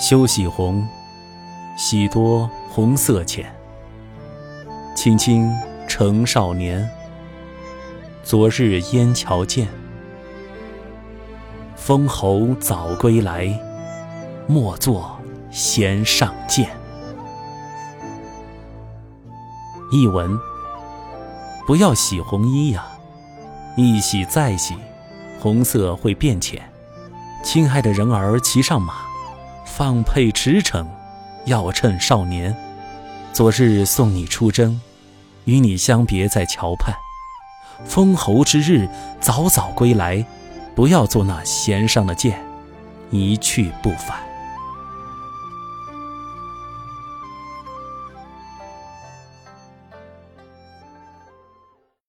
休洗红，洗多红色浅。青青成少年，昨日烟桥见。封侯早归来，莫作弦上剑。译文：不要洗红衣呀，一洗再洗，红色会变浅。亲爱的人儿骑上马，放配驰骋，要趁少年。昨日送你出征，与你相别在桥畔。封侯之日，早早归来，不要做那弦上的箭，一去不返。